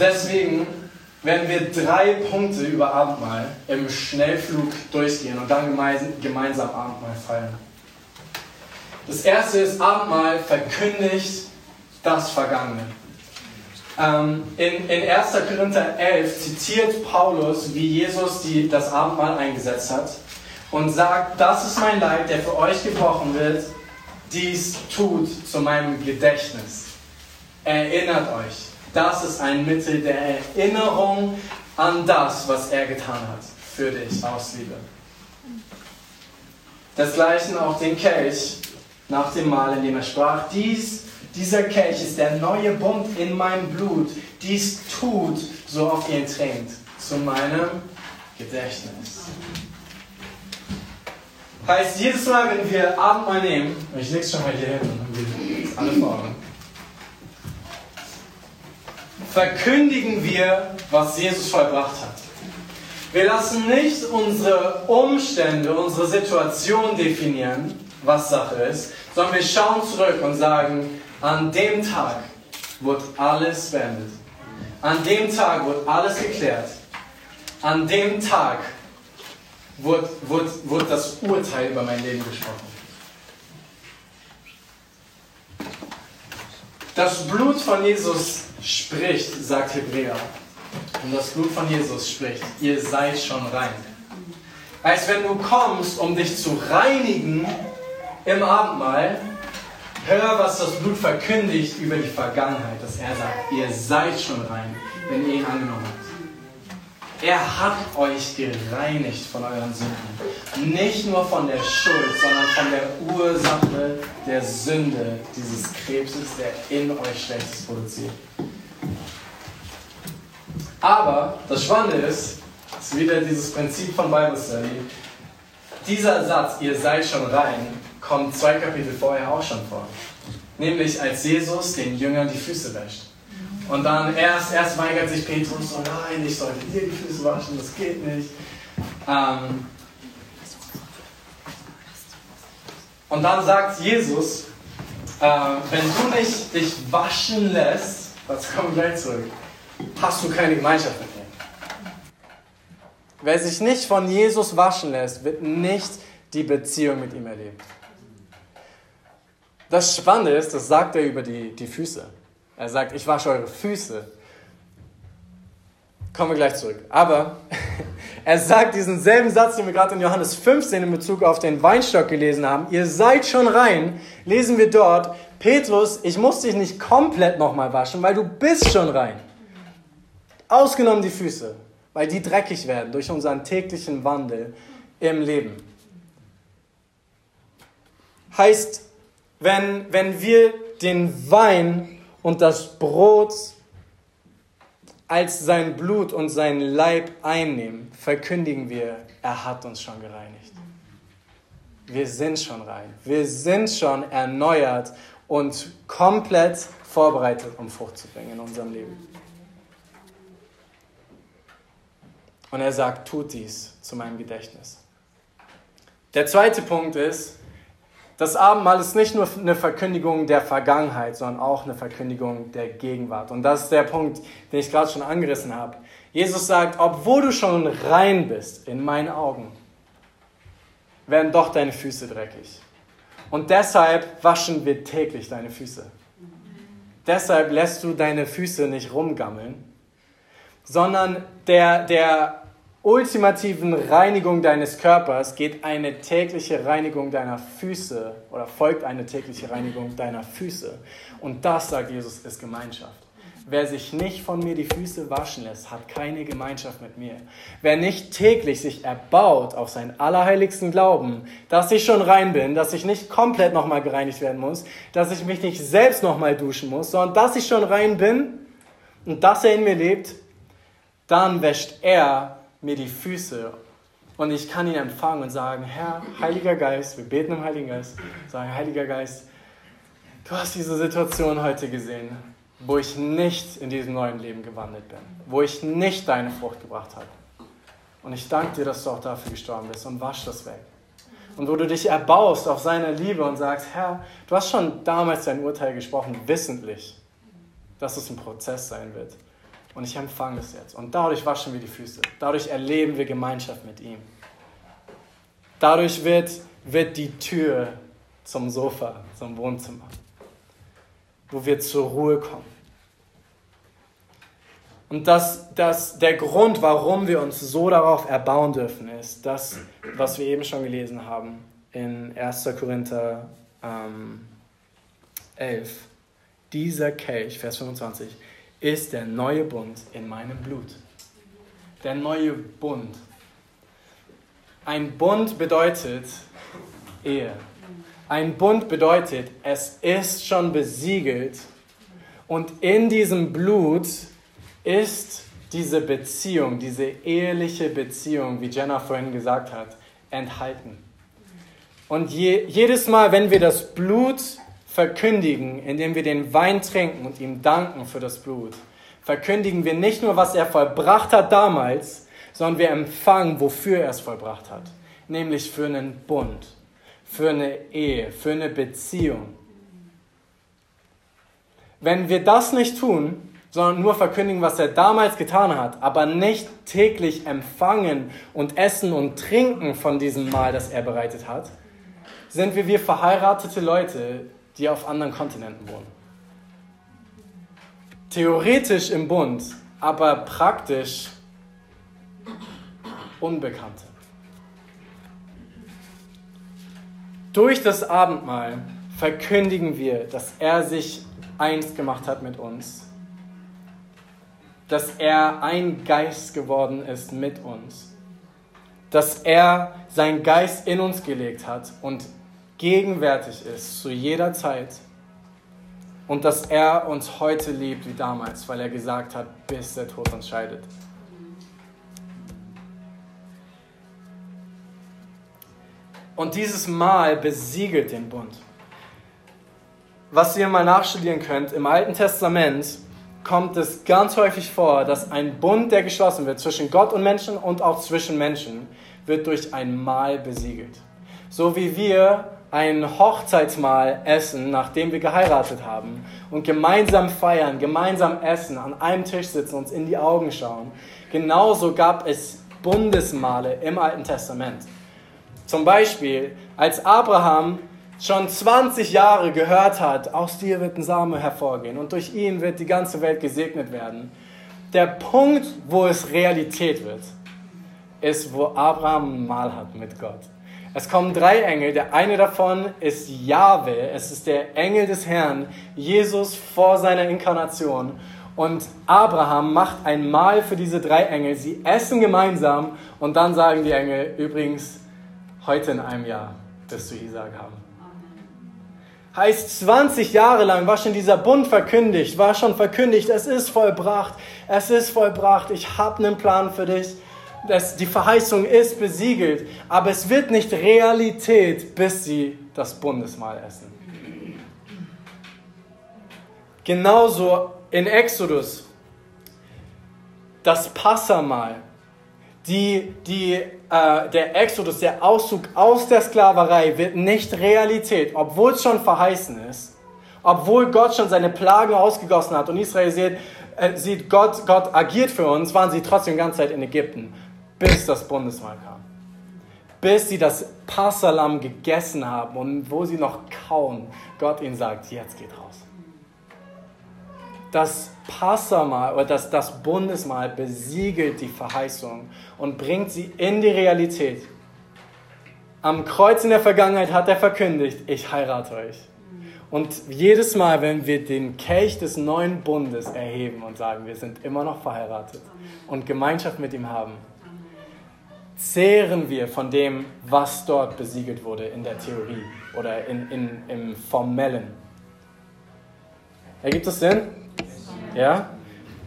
Deswegen werden wir drei Punkte über Abendmahl im Schnellflug durchgehen und dann gemeinsam Abendmahl feiern. Das erste ist, Abendmahl verkündigt das Vergangene. Ähm, in, in 1. Korinther 11 zitiert Paulus, wie Jesus die, das Abendmahl eingesetzt hat und sagt, das ist mein Leib, der für euch gebrochen wird, dies tut zu meinem Gedächtnis. Erinnert euch. Das ist ein Mittel der Erinnerung an das, was er getan hat für dich aus Liebe. Desgleichen auch den Kelch nach dem Mahl, in dem er sprach, dies, dieser Kelch ist der neue Bund in meinem Blut. Dies tut, so oft ihr ihn trinkt, zu meinem Gedächtnis. Heißt, jedes Mal, wenn wir Abendmahl nehmen, ich leg's schon mal hier hin, alle vor verkündigen wir, was Jesus vollbracht hat. Wir lassen nicht unsere Umstände, unsere Situation definieren, was Sache ist, sondern wir schauen zurück und sagen, an dem Tag wurde alles beendet. An dem Tag wurde alles geklärt. An dem Tag wurde, wurde, wurde das Urteil über mein Leben gesprochen. Das Blut von Jesus spricht, sagt Hebräer. Und das Blut von Jesus spricht, ihr seid schon rein. Heißt, wenn du kommst, um dich zu reinigen im Abendmahl, hör, was das Blut verkündigt über die Vergangenheit, dass er sagt, ihr seid schon rein, wenn ihr ihn angenommen habt. Er hat euch gereinigt von euren Sünden. Nicht nur von der Schuld, sondern von der Ursache der Sünde, dieses Krebses, der in euch Schlechtes produziert. Aber das Spannende ist, ist wieder dieses Prinzip von Bible Study, dieser Satz, ihr seid schon rein, kommt zwei Kapitel vorher auch schon vor. Nämlich als Jesus den Jüngern die Füße wäscht. Und dann erst, erst weigert sich Petrus, oh nein, ich sollte dir die Füße waschen, das geht nicht. Ähm, und dann sagt Jesus, äh, wenn du nicht dich waschen lässt, das kommt gleich zurück, hast du keine Gemeinschaft mit mir. Wer sich nicht von Jesus waschen lässt, wird nicht die Beziehung mit ihm erleben. Das Spannende ist, das sagt er über die, die Füße. Er sagt, ich wasche eure Füße. Kommen wir gleich zurück. Aber er sagt diesen selben Satz, den wir gerade in Johannes 15 in Bezug auf den Weinstock gelesen haben. Ihr seid schon rein, lesen wir dort. Petrus, ich muss dich nicht komplett nochmal waschen, weil du bist schon rein. Ausgenommen die Füße, weil die dreckig werden durch unseren täglichen Wandel im Leben. Heißt, wenn, wenn wir den Wein und das Brot als sein Blut und sein Leib einnehmen, verkündigen wir, er hat uns schon gereinigt. Wir sind schon rein. Wir sind schon erneuert und komplett vorbereitet, um Frucht zu bringen in unserem Leben. Und er sagt, tut dies zu meinem Gedächtnis. Der zweite Punkt ist, das Abendmahl ist nicht nur eine Verkündigung der Vergangenheit, sondern auch eine Verkündigung der Gegenwart. Und das ist der Punkt, den ich gerade schon angerissen habe. Jesus sagt, obwohl du schon rein bist in meinen Augen, werden doch deine Füße dreckig. Und deshalb waschen wir täglich deine Füße. Deshalb lässt du deine Füße nicht rumgammeln, sondern der, der ultimativen Reinigung deines Körpers geht eine tägliche Reinigung deiner Füße oder folgt eine tägliche Reinigung deiner Füße. Und das, sagt Jesus, ist Gemeinschaft. Wer sich nicht von mir die Füße waschen lässt, hat keine Gemeinschaft mit mir. Wer nicht täglich sich erbaut auf seinen allerheiligsten Glauben, dass ich schon rein bin, dass ich nicht komplett nochmal gereinigt werden muss, dass ich mich nicht selbst nochmal duschen muss, sondern dass ich schon rein bin und dass er in mir lebt, dann wäscht er mir die Füße und ich kann ihn empfangen und sagen, Herr, Heiliger Geist, wir beten im Heiligen Geist, sagen, Heiliger Geist, du hast diese Situation heute gesehen, wo ich nicht in diesem neuen Leben gewandelt bin, wo ich nicht deine Frucht gebracht habe. Und ich danke dir, dass du auch dafür gestorben bist und wasch das weg. Und wo du dich erbaust auf seine Liebe und sagst, Herr, du hast schon damals dein Urteil gesprochen, wissentlich, dass es ein Prozess sein wird. Und ich empfange es jetzt. Und dadurch waschen wir die Füße. Dadurch erleben wir Gemeinschaft mit ihm. Dadurch wird, wird die Tür zum Sofa, zum Wohnzimmer, wo wir zur Ruhe kommen. Und das, das, der Grund, warum wir uns so darauf erbauen dürfen, ist das, was wir eben schon gelesen haben in 1. Korinther ähm, 11. Dieser Kelch, Vers 25, ist der neue Bund in meinem Blut. Der neue Bund. Ein Bund bedeutet Ehe. Ein Bund bedeutet, es ist schon besiegelt und in diesem Blut ist diese Beziehung, diese eheliche Beziehung, wie Jenna vorhin gesagt hat, enthalten. Und je, jedes Mal, wenn wir das Blut verkündigen, indem wir den Wein trinken und ihm danken für das Blut, verkündigen wir nicht nur, was er vollbracht hat damals, sondern wir empfangen, wofür er es vollbracht hat, nämlich für einen Bund, für eine Ehe, für eine Beziehung. Wenn wir das nicht tun, sondern nur verkündigen, was er damals getan hat, aber nicht täglich empfangen und essen und trinken von diesem Mahl, das er bereitet hat, sind wir wie verheiratete Leute, die auf anderen Kontinenten wohnen. Theoretisch im Bund, aber praktisch Unbekannte. Durch das Abendmahl verkündigen wir, dass er sich eins gemacht hat mit uns, dass er ein Geist geworden ist mit uns, dass er seinen Geist in uns gelegt hat und gegenwärtig ist zu jeder Zeit und dass er uns heute liebt wie damals, weil er gesagt hat, bis der Tod uns scheidet. Und dieses Mal besiegelt den Bund. Was ihr mal nachstudieren könnt, im Alten Testament kommt es ganz häufig vor, dass ein Bund, der geschlossen wird zwischen Gott und Menschen und auch zwischen Menschen, wird durch ein Mahl besiegelt. So wie wir ein Hochzeitsmahl essen, nachdem wir geheiratet haben und gemeinsam feiern, gemeinsam essen, an einem Tisch sitzen, uns in die Augen schauen. Genauso gab es Bundesmale im Alten Testament. Zum Beispiel, als Abraham schon 20 Jahre gehört hat, aus dir wird ein Same hervorgehen und durch ihn wird die ganze Welt gesegnet werden. Der Punkt, wo es Realität wird, ist, wo Abraham ein Mahl hat mit Gott. Es kommen drei Engel. Der eine davon ist Jahwe. Es ist der Engel des Herrn, Jesus vor seiner Inkarnation. Und Abraham macht ein Mahl für diese drei Engel. Sie essen gemeinsam und dann sagen die Engel, übrigens, heute in einem Jahr wirst du Isaac haben. Heißt, 20 Jahre lang war schon dieser Bund verkündigt, war schon verkündigt, es ist vollbracht, es ist vollbracht, ich habe einen Plan für dich das, die Verheißung ist besiegelt, aber es wird nicht Realität, bis sie das Bundesmahl essen. Genauso in Exodus, das Passamal, die, die, äh, der Exodus, der Auszug aus der Sklaverei wird nicht Realität, obwohl es schon verheißen ist, obwohl Gott schon seine Plagen ausgegossen hat und Israel sieht, äh, sieht Gott, Gott agiert für uns, waren sie trotzdem die ganze Zeit in Ägypten bis das Bundesmahl kam. Bis sie das Passalam gegessen haben und wo sie noch kauen, Gott ihnen sagt, jetzt geht raus. Das Passamal oder das, das Bundesmahl besiegelt die Verheißung und bringt sie in die Realität. Am Kreuz in der Vergangenheit hat er verkündigt, ich heirate euch. Und jedes Mal, wenn wir den Kelch des neuen Bundes erheben und sagen, wir sind immer noch verheiratet und Gemeinschaft mit ihm haben, zehren wir von dem, was dort besiegelt wurde in der Theorie oder in, in, im Formellen. Ergibt das Sinn? Ja?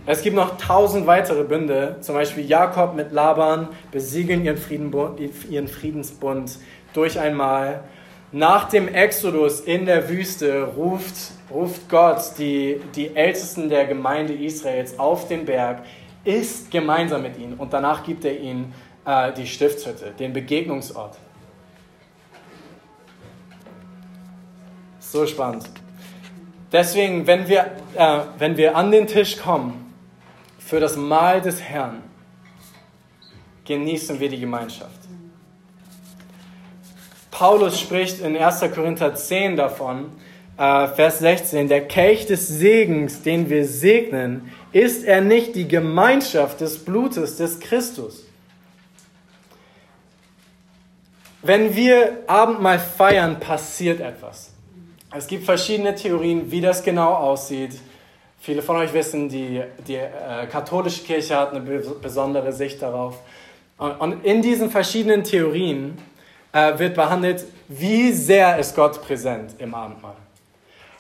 Es gibt noch tausend weitere Bünde, zum Beispiel Jakob mit Laban besiegeln ihren, Friedenbund, ihren Friedensbund durch einmal. Nach dem Exodus in der Wüste ruft, ruft Gott die, die Ältesten der Gemeinde Israels auf den Berg, ist gemeinsam mit ihnen und danach gibt er ihnen äh, die Stiftshütte, den Begegnungsort. So spannend. Deswegen, wenn wir, äh, wenn wir an den Tisch kommen für das Mahl des Herrn, genießen wir die Gemeinschaft. Paulus spricht in 1. Korinther 10 davon, äh, Vers 16, der Kelch des Segens, den wir segnen, ist er nicht die Gemeinschaft des Blutes des Christus? Wenn wir Abendmahl feiern, passiert etwas. Es gibt verschiedene Theorien, wie das genau aussieht. Viele von euch wissen, die, die äh, katholische Kirche hat eine besondere Sicht darauf. Und, und in diesen verschiedenen Theorien äh, wird behandelt, wie sehr ist Gott präsent im Abendmahl.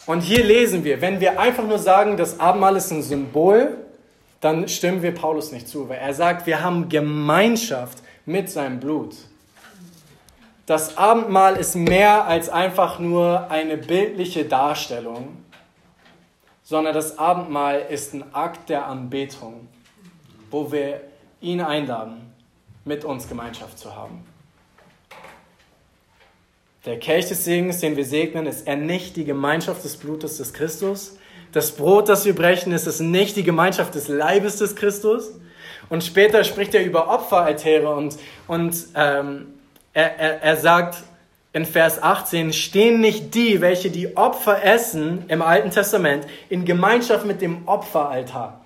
Und hier lesen wir, wenn wir einfach nur sagen, das Abendmahl ist ein Symbol, dann stimmen wir Paulus nicht zu, weil er sagt, wir haben Gemeinschaft mit seinem Blut. Das Abendmahl ist mehr als einfach nur eine bildliche Darstellung, sondern das Abendmahl ist ein Akt der Anbetung, wo wir ihn einladen, mit uns Gemeinschaft zu haben. Der Kelch des Segens, den wir segnen, ist er nicht die Gemeinschaft des Blutes des Christus. Das Brot, das wir brechen, ist es nicht die Gemeinschaft des Leibes des Christus. Und später spricht er über Opferaltäre und, und ähm, er, er, er sagt in Vers 18, stehen nicht die, welche die Opfer essen im Alten Testament, in Gemeinschaft mit dem Opferaltar.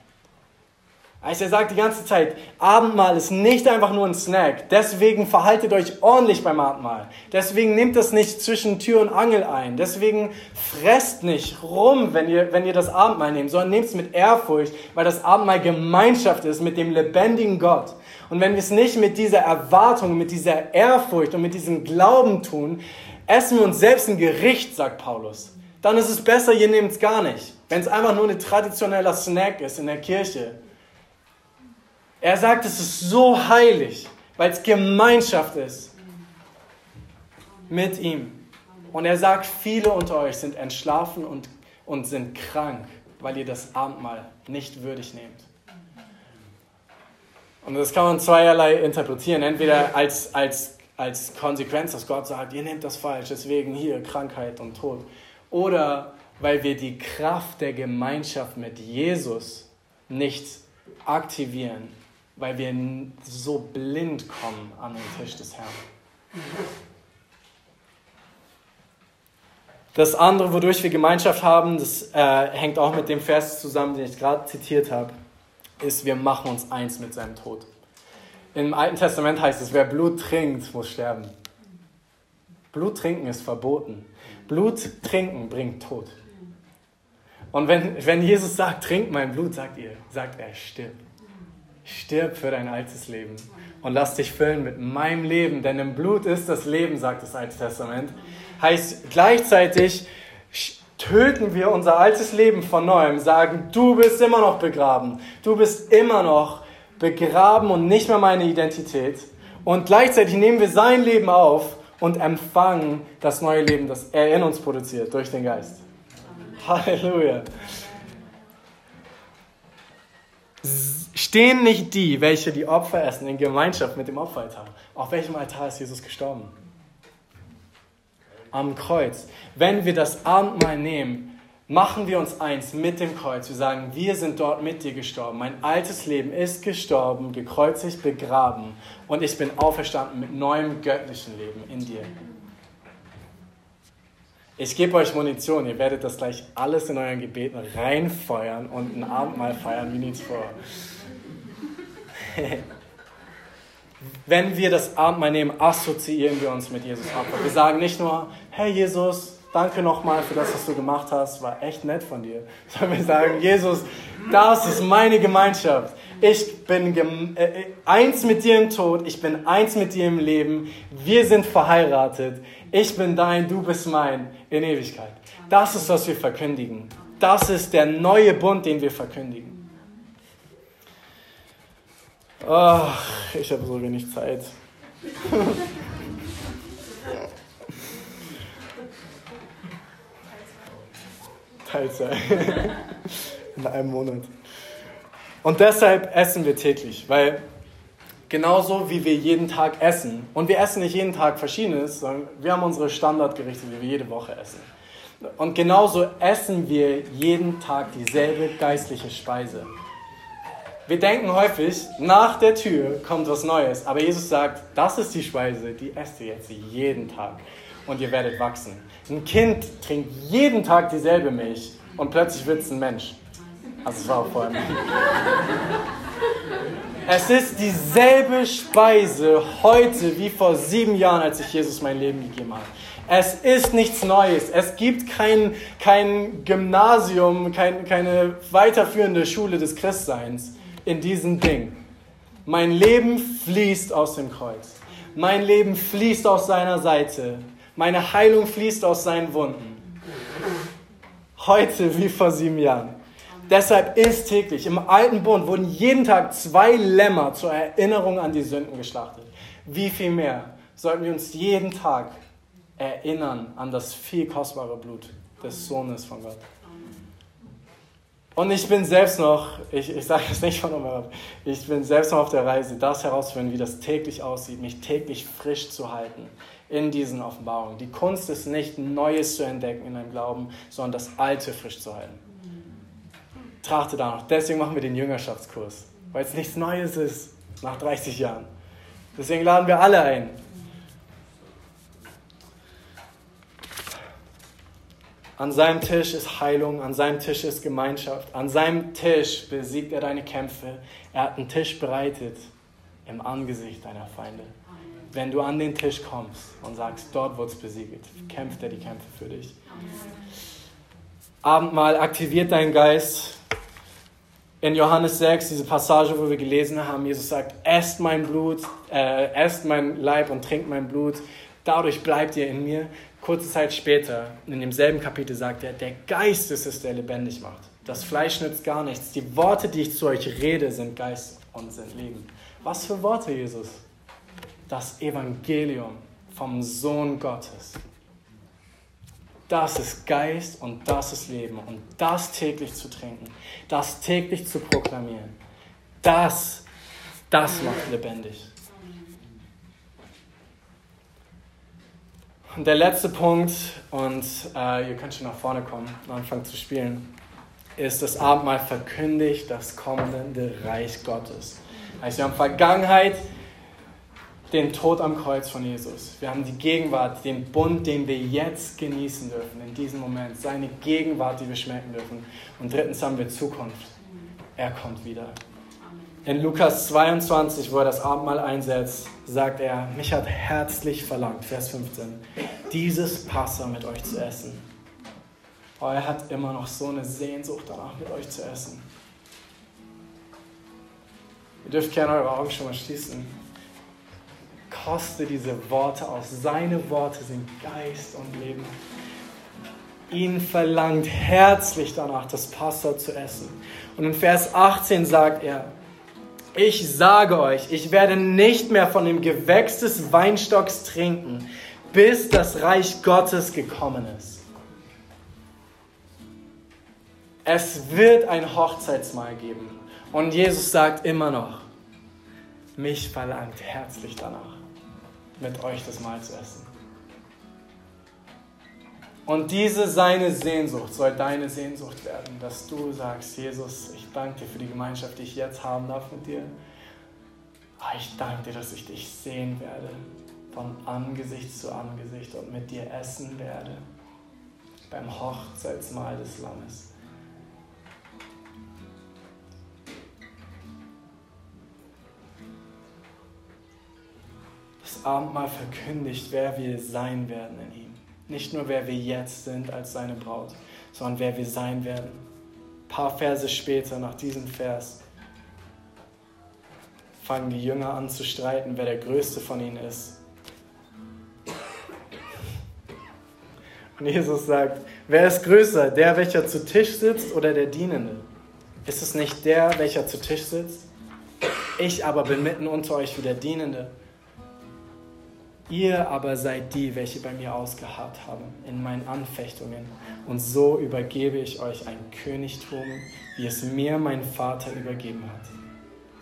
Also er sagt die ganze Zeit, Abendmahl ist nicht einfach nur ein Snack. Deswegen verhaltet euch ordentlich beim Abendmahl. Deswegen nehmt das nicht zwischen Tür und Angel ein. Deswegen fresst nicht rum, wenn ihr, wenn ihr das Abendmahl nehmt, sondern nehmt es mit Ehrfurcht, weil das Abendmahl Gemeinschaft ist mit dem lebendigen Gott. Und wenn wir es nicht mit dieser Erwartung, mit dieser Ehrfurcht und mit diesem Glauben tun, essen wir uns selbst ein Gericht, sagt Paulus. Dann ist es besser, ihr nehmt es gar nicht. Wenn es einfach nur ein traditioneller Snack ist in der Kirche. Er sagt, es ist so heilig, weil es Gemeinschaft ist. mit ihm. Und er sagt, viele unter euch sind entschlafen und, und sind krank, weil ihr das Abendmahl nicht würdig nehmt. Und das kann man zweierlei interpretieren. Entweder als, als, als Konsequenz, dass Gott sagt, ihr nehmt das falsch, deswegen hier Krankheit und Tod. Oder weil wir die Kraft der Gemeinschaft mit Jesus nicht aktivieren, weil wir so blind kommen an den Tisch des Herrn. Das andere, wodurch wir Gemeinschaft haben, das äh, hängt auch mit dem Vers zusammen, den ich gerade zitiert habe, ist, wir machen uns eins mit seinem Tod. Im Alten Testament heißt es, wer Blut trinkt, muss sterben. Blut trinken ist verboten. Blut trinken bringt Tod. Und wenn, wenn Jesus sagt, trink mein Blut, sagt ihr, sagt er, stirb. Stirb für dein altes Leben und lass dich füllen mit meinem Leben, denn im Blut ist das Leben, sagt das Alte Testament heißt gleichzeitig töten wir unser altes Leben von neuem, sagen, du bist immer noch begraben, du bist immer noch begraben und nicht mehr meine Identität. Und gleichzeitig nehmen wir sein Leben auf und empfangen das neue Leben, das er in uns produziert durch den Geist. Halleluja. Stehen nicht die, welche die Opfer essen, in Gemeinschaft mit dem Opferaltar? Auf welchem Altar ist Jesus gestorben? Am Kreuz. Wenn wir das Abendmahl nehmen, machen wir uns eins mit dem Kreuz. Wir sagen, wir sind dort mit dir gestorben. Mein altes Leben ist gestorben, gekreuzigt, begraben und ich bin auferstanden mit neuem göttlichen Leben in dir. Ich gebe euch Munition, ihr werdet das gleich alles in euren Gebeten reinfeuern und ein Abendmahl feiern wie nichts vor. Wenn wir das Abendmahl nehmen, assoziieren wir uns mit Jesus Opfer. Wir sagen nicht nur, hey Jesus, danke nochmal für das, was du gemacht hast, war echt nett von dir. Sondern wir sagen, Jesus, das ist meine Gemeinschaft. Ich bin äh, äh, eins mit dir im Tod, ich bin eins mit dir im Leben. Wir sind verheiratet. Ich bin dein, du bist mein in Ewigkeit. Das ist, was wir verkündigen. Das ist der neue Bund, den wir verkündigen. Ach, ich habe so wenig Zeit. Teilzeit. In einem Monat. Und deshalb essen wir täglich, weil genauso wie wir jeden Tag essen, und wir essen nicht jeden Tag verschiedenes, sondern wir haben unsere Standardgerichte, die wir jede Woche essen. Und genauso essen wir jeden Tag dieselbe geistliche Speise. Wir denken häufig, nach der Tür kommt was Neues. Aber Jesus sagt, das ist die Speise, die esst ihr jetzt jeden Tag. Und ihr werdet wachsen. Ein Kind trinkt jeden Tag dieselbe Milch und plötzlich wird es ein Mensch. Also es war auch vorher. Es ist dieselbe Speise heute wie vor sieben Jahren, als ich Jesus mein Leben gegeben habe. Es ist nichts Neues. Es gibt kein, kein Gymnasium, kein, keine weiterführende Schule des Christseins in diesem Ding. Mein Leben fließt aus dem Kreuz. Mein Leben fließt aus seiner Seite. Meine Heilung fließt aus seinen Wunden. Heute wie vor sieben Jahren. Deshalb ist täglich, im alten Bund wurden jeden Tag zwei Lämmer zur Erinnerung an die Sünden geschlachtet. Wie viel mehr sollten wir uns jeden Tag erinnern an das viel kostbare Blut des Sohnes von Gott. Und ich bin selbst noch, ich, ich sage es nicht von nochmal ich bin selbst noch auf der Reise, das herauszufinden, wie das täglich aussieht, mich täglich frisch zu halten in diesen Offenbarungen. Die Kunst ist nicht, Neues zu entdecken in deinem Glauben, sondern das Alte frisch zu halten. Trachte danach. Deswegen machen wir den Jüngerschaftskurs, weil es nichts Neues ist nach 30 Jahren. Deswegen laden wir alle ein. An seinem Tisch ist Heilung, an seinem Tisch ist Gemeinschaft, an seinem Tisch besiegt er deine Kämpfe. Er hat einen Tisch bereitet im Angesicht deiner Feinde. Wenn du an den Tisch kommst und sagst, dort wird es besiegt, kämpft er die Kämpfe für dich. Abendmahl aktiviert deinen Geist. In Johannes 6, diese Passage, wo wir gelesen haben, Jesus sagt, esst mein Blut, äh, esst mein Leib und trinkt mein Blut. Dadurch bleibt ihr in mir. Kurze Zeit später, in demselben Kapitel, sagt er, der Geist ist es, der lebendig macht. Das Fleisch nützt gar nichts. Die Worte, die ich zu euch rede, sind Geist und sind Leben. Was für Worte, Jesus? Das Evangelium vom Sohn Gottes. Das ist Geist und das ist Leben. Und das täglich zu trinken, das täglich zu proklamieren, das, das macht lebendig. Und der letzte Punkt, und äh, ihr könnt schon nach vorne kommen und anfangen zu spielen, ist das Abendmahl verkündigt das kommende Reich Gottes. Also wir haben Vergangenheit, den Tod am Kreuz von Jesus. Wir haben die Gegenwart, den Bund, den wir jetzt genießen dürfen, in diesem Moment. Seine Gegenwart, die wir schmecken dürfen. Und drittens haben wir Zukunft. Er kommt wieder. In Lukas 22, wo er das Abendmahl einsetzt, sagt er, mich hat herzlich verlangt, Vers 15, dieses Passa mit euch zu essen. Aber er hat immer noch so eine Sehnsucht danach, mit euch zu essen. Ihr dürft gerne eure Augen schon mal schließen. Koste diese Worte aus. Seine Worte sind Geist und Leben. Ihn verlangt herzlich danach, das Passa zu essen. Und in Vers 18 sagt er, ich sage euch, ich werde nicht mehr von dem Gewächs des Weinstocks trinken, bis das Reich Gottes gekommen ist. Es wird ein Hochzeitsmahl geben. Und Jesus sagt immer noch, mich verlangt herzlich danach, mit euch das Mahl zu essen. Und diese seine Sehnsucht soll deine Sehnsucht werden, dass du sagst, Jesus, ich danke dir für die Gemeinschaft, die ich jetzt haben darf mit dir. Ah, ich danke dir, dass ich dich sehen werde, von Angesicht zu Angesicht und mit dir essen werde beim Hochzeitsmahl des Lammes. Das Abendmahl verkündigt, wer wir sein werden in ihm. Nicht nur, wer wir jetzt sind als seine Braut, sondern wer wir sein werden. Ein paar Verse später, nach diesem Vers, fangen die Jünger an zu streiten, wer der größte von ihnen ist. Und Jesus sagt, wer ist größer, der, welcher zu Tisch sitzt oder der Dienende? Ist es nicht der, welcher zu Tisch sitzt? Ich aber bin mitten unter euch wie der Dienende. Ihr aber seid die, welche bei mir ausgeharrt haben in meinen Anfechtungen. Und so übergebe ich euch ein Königtum, wie es mir mein Vater übergeben hat,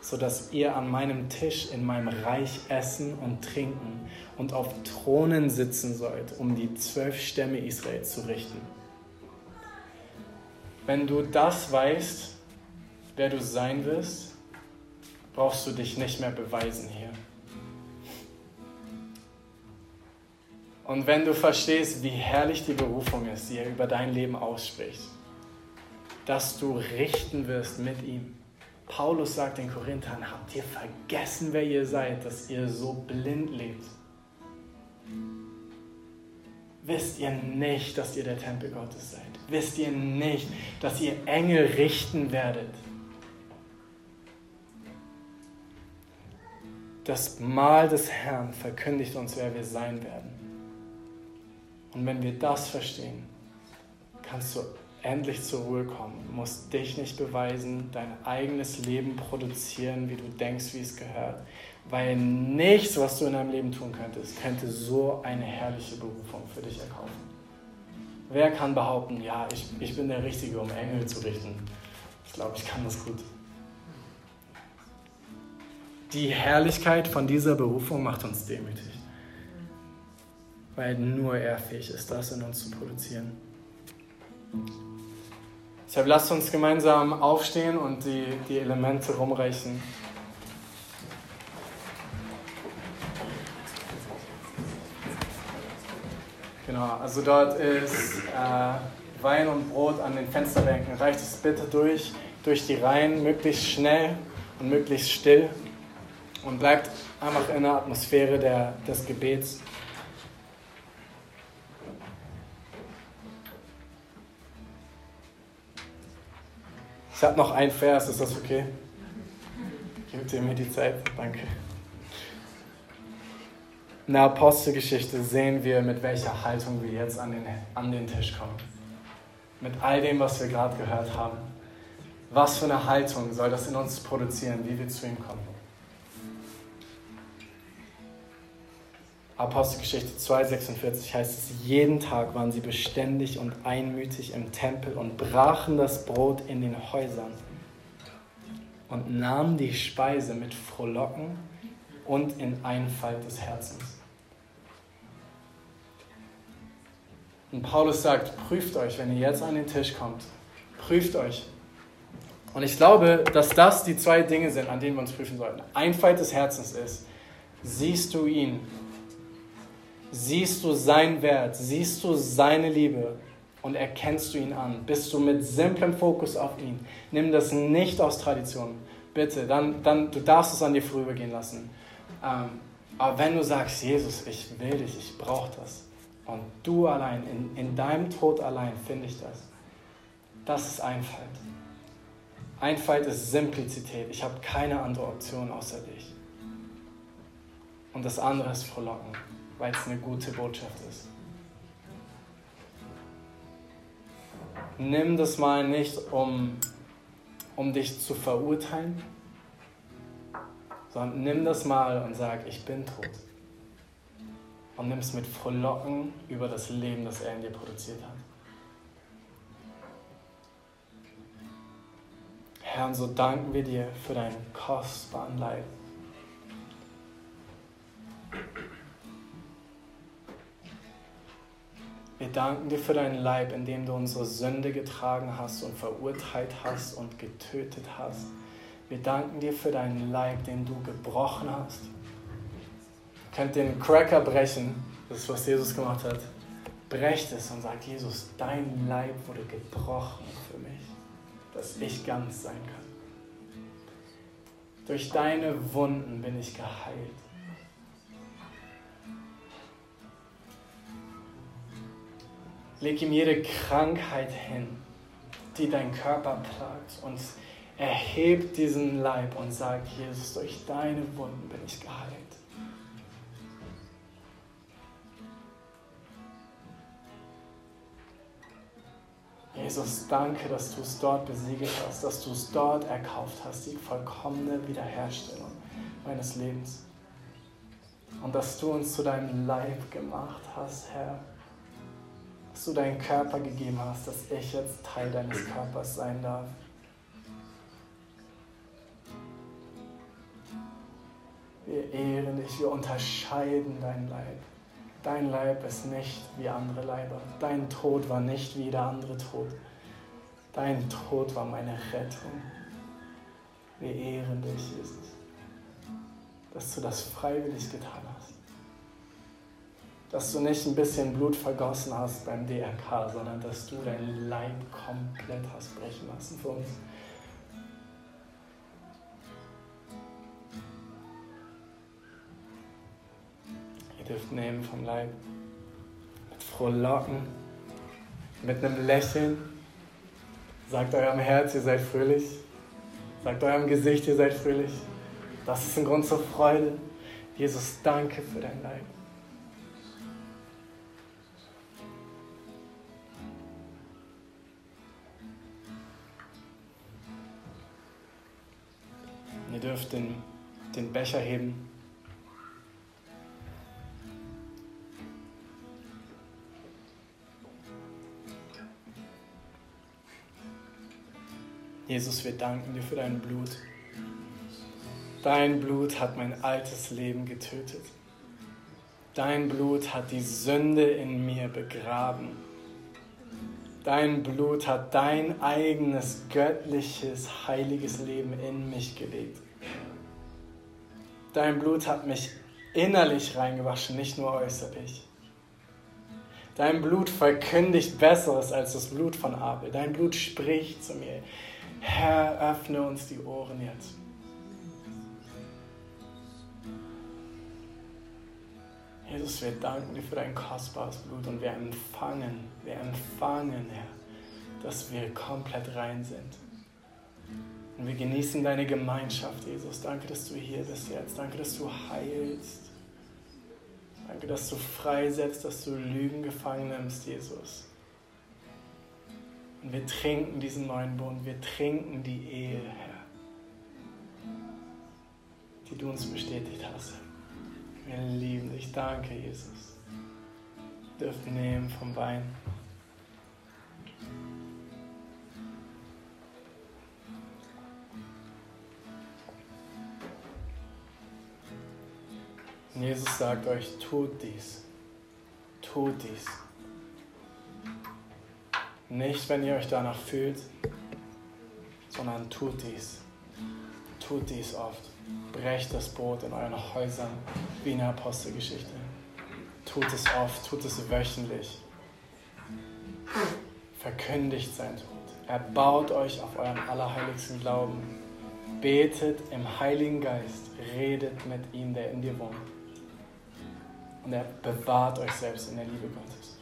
sodass ihr an meinem Tisch in meinem Reich essen und trinken und auf Thronen sitzen sollt, um die zwölf Stämme Israels zu richten. Wenn du das weißt, wer du sein wirst, brauchst du dich nicht mehr beweisen hier. Und wenn du verstehst, wie herrlich die Berufung ist, die er über dein Leben ausspricht, dass du richten wirst mit ihm. Paulus sagt den Korinthern, habt ihr vergessen, wer ihr seid, dass ihr so blind lebt? Wisst ihr nicht, dass ihr der Tempel Gottes seid? Wisst ihr nicht, dass ihr Engel richten werdet? Das Mahl des Herrn verkündigt uns, wer wir sein werden. Und wenn wir das verstehen, kannst du endlich zur Ruhe kommen. Du musst dich nicht beweisen, dein eigenes Leben produzieren, wie du denkst, wie es gehört. Weil nichts, was du in deinem Leben tun könntest, könnte so eine herrliche Berufung für dich erkaufen. Wer kann behaupten, ja, ich, ich bin der Richtige, um Engel zu richten? Ich glaube, ich kann das gut. Die Herrlichkeit von dieser Berufung macht uns demütig weil nur er fähig ist, das in uns zu produzieren. Deshalb lasst uns gemeinsam aufstehen und die, die Elemente rumreichen. Genau, also dort ist äh, Wein und Brot an den Fensterbänken. Reicht es bitte durch, durch die Reihen, möglichst schnell und möglichst still und bleibt einfach in der Atmosphäre der, des Gebets. Ich habe noch ein Vers, ist das okay? Gebt ihr mir die Zeit? Danke. In der Apostelgeschichte sehen wir, mit welcher Haltung wir jetzt an den, an den Tisch kommen. Mit all dem, was wir gerade gehört haben. Was für eine Haltung soll das in uns produzieren, wie wir zu ihm kommen? Apostelgeschichte 2,46 heißt es, jeden Tag waren sie beständig und einmütig im Tempel und brachen das Brot in den Häusern und nahmen die Speise mit Frohlocken und in Einfalt des Herzens. Und Paulus sagt, prüft euch, wenn ihr jetzt an den Tisch kommt, prüft euch. Und ich glaube, dass das die zwei Dinge sind, an denen wir uns prüfen sollten. Einfalt des Herzens ist, siehst du ihn, siehst du seinen Wert, siehst du seine Liebe und erkennst du ihn an. Bist du mit simplem Fokus auf ihn. Nimm das nicht aus Tradition. Bitte, dann, dann du darfst es an dir vorübergehen lassen. Ähm, aber wenn du sagst, Jesus, ich will dich, ich brauche das, und du allein, in, in deinem Tod allein finde ich das, das ist Einfalt. Einfalt ist Simplizität. Ich habe keine andere Option außer dich. Und das andere ist Frohlocken, weil es eine gute Botschaft ist. Nimm das mal nicht, um, um dich zu verurteilen, sondern nimm das mal und sag, ich bin tot. Und nimm es mit Frohlocken über das Leben, das er in dir produziert hat. Herr, so danken wir dir für deinen kostbaren Leib. Wir danken dir für deinen Leib, in dem du unsere Sünde getragen hast und verurteilt hast und getötet hast. Wir danken dir für deinen Leib, den du gebrochen hast. Ihr könnt den Cracker brechen, das ist, was Jesus gemacht hat. Brecht es und sagt, Jesus, dein Leib wurde gebrochen für mich, dass ich ganz sein kann. Durch deine Wunden bin ich geheilt. Leg ihm jede Krankheit hin, die dein Körper plagt und erheb diesen Leib und sag, Jesus, durch deine Wunden bin ich geheilt. Jesus, danke, dass du es dort besiegelt hast, dass du es dort erkauft hast, die vollkommene Wiederherstellung meines Lebens. Und dass du uns zu deinem Leib gemacht hast, Herr dass du deinen Körper gegeben hast, dass ich jetzt Teil deines Körpers sein darf. Wir ehren dich, wir unterscheiden dein Leib. Dein Leib ist nicht wie andere Leiber. Dein Tod war nicht wie der andere Tod. Dein Tod war meine Rettung. Wir ehren dich, Jesus, dass du das freiwillig getan hast dass du nicht ein bisschen Blut vergossen hast beim DRK, sondern dass du dein Leib komplett hast brechen lassen für uns. Ihr dürft nehmen vom Leib mit frohlocken, mit einem Lächeln. Sagt eurem Herz, ihr seid fröhlich. Sagt eurem Gesicht, ihr seid fröhlich. Das ist ein Grund zur Freude. Jesus, danke für dein Leib. Ihr dürft den, den Becher heben. Jesus, wir danken dir für dein Blut. Dein Blut hat mein altes Leben getötet. Dein Blut hat die Sünde in mir begraben. Dein Blut hat dein eigenes göttliches, heiliges Leben in mich gelegt. Dein Blut hat mich innerlich reingewaschen, nicht nur äußerlich. Dein Blut verkündigt Besseres als das Blut von Abel. Dein Blut spricht zu mir. Herr, öffne uns die Ohren jetzt. Jesus, wir danken dir für dein kostbares Blut und wir empfangen, wir empfangen, Herr, dass wir komplett rein sind. Und wir genießen deine Gemeinschaft, Jesus. Danke, dass du hier bist jetzt. Danke, dass du heilst. Danke, dass du freisetzt, dass du Lügen gefangen nimmst, Jesus. Und wir trinken diesen neuen Bund. Wir trinken die Ehe, Herr, die du uns bestätigt hast. Wir lieben dich. Danke, Jesus. Wir dürfen nehmen vom Wein. Jesus sagt euch, tut dies. Tut dies. Nicht, wenn ihr euch danach fühlt, sondern tut dies. Tut dies oft. Brecht das Brot in euren Häusern, wie in der Apostelgeschichte. Tut es oft, tut es wöchentlich. Verkündigt sein Tod. Erbaut euch auf euren allerheiligsten Glauben. Betet im Heiligen Geist. Redet mit ihm, der in dir wohnt. Und er bewahrt euch selbst in der Liebe Gottes.